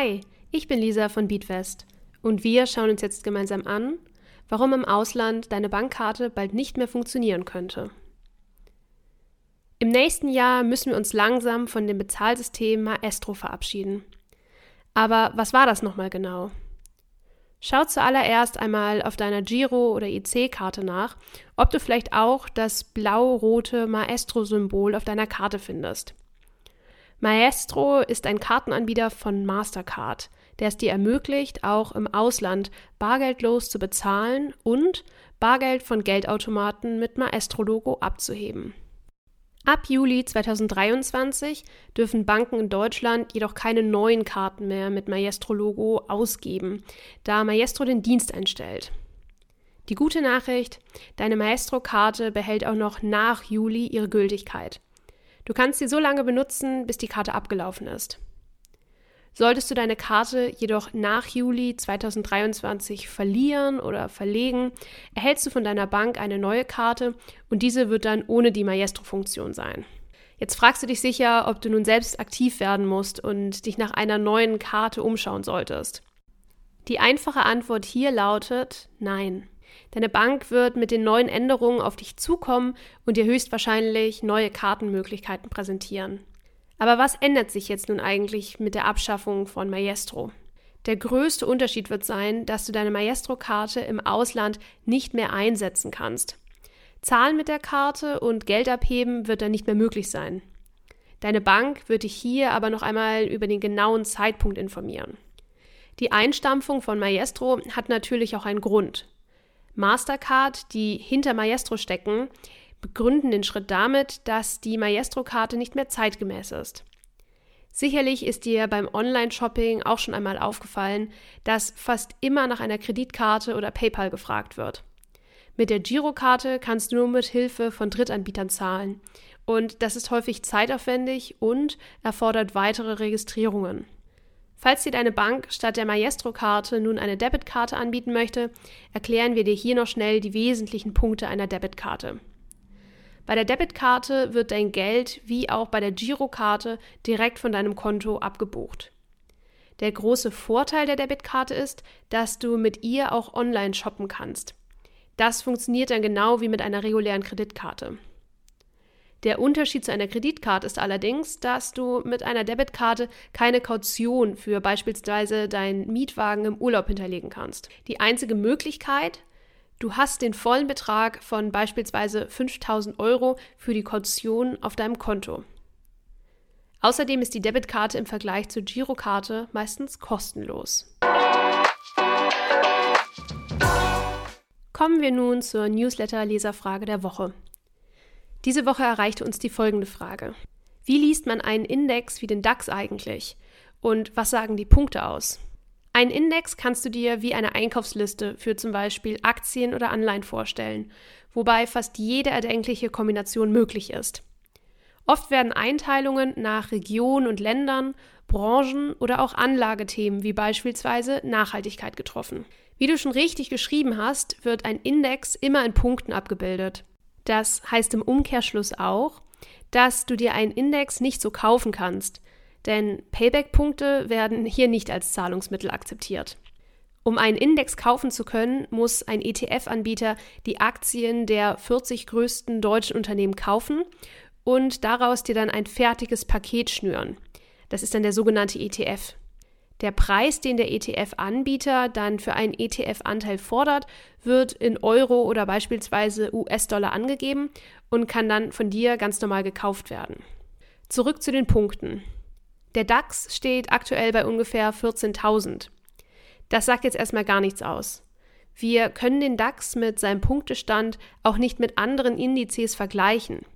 Hi, ich bin Lisa von Beatwest und wir schauen uns jetzt gemeinsam an, warum im Ausland deine Bankkarte bald nicht mehr funktionieren könnte. Im nächsten Jahr müssen wir uns langsam von dem Bezahlsystem Maestro verabschieden. Aber was war das nochmal genau? Schau zuallererst einmal auf deiner Giro- oder IC-Karte nach, ob du vielleicht auch das blau-rote Maestro-Symbol auf deiner Karte findest. Maestro ist ein Kartenanbieter von Mastercard, der es dir ermöglicht, auch im Ausland bargeldlos zu bezahlen und Bargeld von Geldautomaten mit Maestro-Logo abzuheben. Ab Juli 2023 dürfen Banken in Deutschland jedoch keine neuen Karten mehr mit Maestro-Logo ausgeben, da Maestro den Dienst einstellt. Die gute Nachricht, deine Maestro-Karte behält auch noch nach Juli ihre Gültigkeit. Du kannst sie so lange benutzen, bis die Karte abgelaufen ist. Solltest du deine Karte jedoch nach Juli 2023 verlieren oder verlegen, erhältst du von deiner Bank eine neue Karte und diese wird dann ohne die Maestro-Funktion sein. Jetzt fragst du dich sicher, ob du nun selbst aktiv werden musst und dich nach einer neuen Karte umschauen solltest. Die einfache Antwort hier lautet Nein. Deine Bank wird mit den neuen Änderungen auf dich zukommen und dir höchstwahrscheinlich neue Kartenmöglichkeiten präsentieren. Aber was ändert sich jetzt nun eigentlich mit der Abschaffung von Maestro? Der größte Unterschied wird sein, dass du deine Maestro-Karte im Ausland nicht mehr einsetzen kannst. Zahlen mit der Karte und Geld abheben wird dann nicht mehr möglich sein. Deine Bank wird dich hier aber noch einmal über den genauen Zeitpunkt informieren. Die Einstampfung von Maestro hat natürlich auch einen Grund. Mastercard, die hinter Maestro stecken, begründen den Schritt damit, dass die Maestro-Karte nicht mehr zeitgemäß ist. Sicherlich ist dir beim Online-Shopping auch schon einmal aufgefallen, dass fast immer nach einer Kreditkarte oder PayPal gefragt wird. Mit der Girokarte kannst du nur mit Hilfe von Drittanbietern zahlen und das ist häufig zeitaufwendig und erfordert weitere Registrierungen. Falls dir deine Bank statt der Maestro-Karte nun eine Debitkarte anbieten möchte, erklären wir dir hier noch schnell die wesentlichen Punkte einer Debitkarte. Bei der Debitkarte wird dein Geld wie auch bei der Girokarte direkt von deinem Konto abgebucht. Der große Vorteil der Debitkarte ist, dass du mit ihr auch online shoppen kannst. Das funktioniert dann genau wie mit einer regulären Kreditkarte. Der Unterschied zu einer Kreditkarte ist allerdings, dass du mit einer Debitkarte keine Kaution für beispielsweise deinen Mietwagen im Urlaub hinterlegen kannst. Die einzige Möglichkeit, du hast den vollen Betrag von beispielsweise 5000 Euro für die Kaution auf deinem Konto. Außerdem ist die Debitkarte im Vergleich zur Girokarte meistens kostenlos. Kommen wir nun zur Newsletter-Leserfrage der Woche. Diese Woche erreichte uns die folgende Frage. Wie liest man einen Index wie den DAX eigentlich? Und was sagen die Punkte aus? Einen Index kannst du dir wie eine Einkaufsliste für zum Beispiel Aktien oder Anleihen vorstellen, wobei fast jede erdenkliche Kombination möglich ist. Oft werden Einteilungen nach Regionen und Ländern, Branchen oder auch Anlagethemen wie beispielsweise Nachhaltigkeit getroffen. Wie du schon richtig geschrieben hast, wird ein Index immer in Punkten abgebildet. Das heißt im Umkehrschluss auch, dass du dir einen Index nicht so kaufen kannst, denn Payback-Punkte werden hier nicht als Zahlungsmittel akzeptiert. Um einen Index kaufen zu können, muss ein ETF-Anbieter die Aktien der 40 größten deutschen Unternehmen kaufen und daraus dir dann ein fertiges Paket schnüren. Das ist dann der sogenannte ETF. Der Preis, den der ETF-Anbieter dann für einen ETF-Anteil fordert, wird in Euro oder beispielsweise US-Dollar angegeben und kann dann von dir ganz normal gekauft werden. Zurück zu den Punkten. Der DAX steht aktuell bei ungefähr 14.000. Das sagt jetzt erstmal gar nichts aus. Wir können den DAX mit seinem Punktestand auch nicht mit anderen Indizes vergleichen.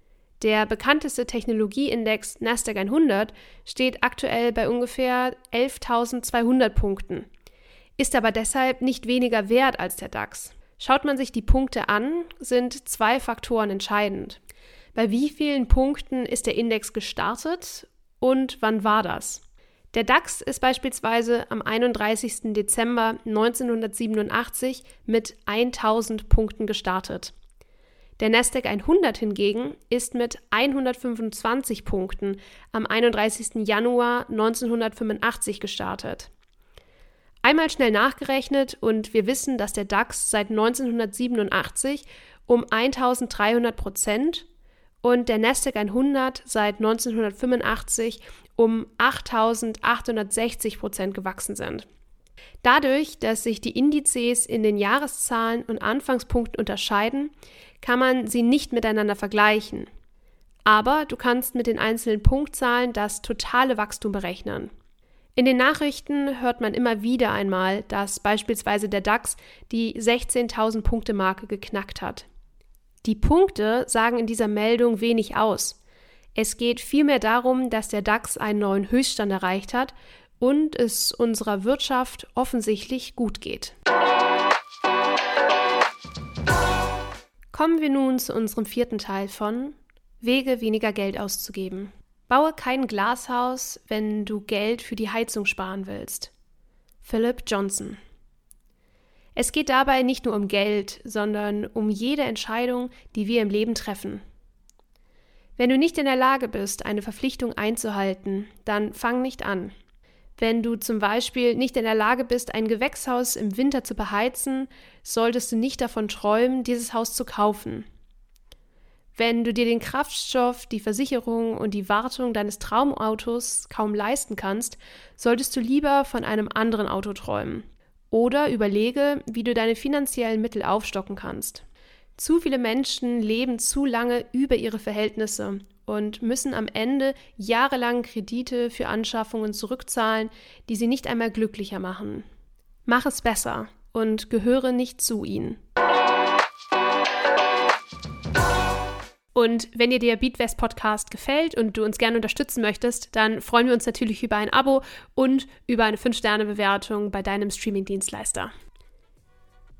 Der bekannteste Technologieindex Nasdaq 100 steht aktuell bei ungefähr 11.200 Punkten, ist aber deshalb nicht weniger wert als der DAX. Schaut man sich die Punkte an, sind zwei Faktoren entscheidend. Bei wie vielen Punkten ist der Index gestartet und wann war das? Der DAX ist beispielsweise am 31. Dezember 1987 mit 1000 Punkten gestartet. Der Nasdaq 100 hingegen ist mit 125 Punkten am 31. Januar 1985 gestartet. Einmal schnell nachgerechnet und wir wissen, dass der DAX seit 1987 um 1300 Prozent und der Nasdaq 100 seit 1985 um 8860 Prozent gewachsen sind. Dadurch, dass sich die Indizes in den Jahreszahlen und Anfangspunkten unterscheiden, kann man sie nicht miteinander vergleichen. Aber du kannst mit den einzelnen Punktzahlen das totale Wachstum berechnen. In den Nachrichten hört man immer wieder einmal, dass beispielsweise der DAX die 16.000 Punkte Marke geknackt hat. Die Punkte sagen in dieser Meldung wenig aus. Es geht vielmehr darum, dass der DAX einen neuen Höchststand erreicht hat und es unserer Wirtschaft offensichtlich gut geht. Kommen wir nun zu unserem vierten Teil von Wege, weniger Geld auszugeben. Baue kein Glashaus, wenn du Geld für die Heizung sparen willst. Philip Johnson Es geht dabei nicht nur um Geld, sondern um jede Entscheidung, die wir im Leben treffen. Wenn du nicht in der Lage bist, eine Verpflichtung einzuhalten, dann fang nicht an. Wenn du zum Beispiel nicht in der Lage bist, ein Gewächshaus im Winter zu beheizen, solltest du nicht davon träumen, dieses Haus zu kaufen. Wenn du dir den Kraftstoff, die Versicherung und die Wartung deines Traumautos kaum leisten kannst, solltest du lieber von einem anderen Auto träumen. Oder überlege, wie du deine finanziellen Mittel aufstocken kannst. Zu viele Menschen leben zu lange über ihre Verhältnisse und müssen am Ende jahrelang Kredite für Anschaffungen zurückzahlen, die sie nicht einmal glücklicher machen. Mach es besser und gehöre nicht zu ihnen. Und wenn dir der Beatwest Podcast gefällt und du uns gerne unterstützen möchtest, dann freuen wir uns natürlich über ein Abo und über eine 5-Sterne-Bewertung bei deinem Streaming-Dienstleister.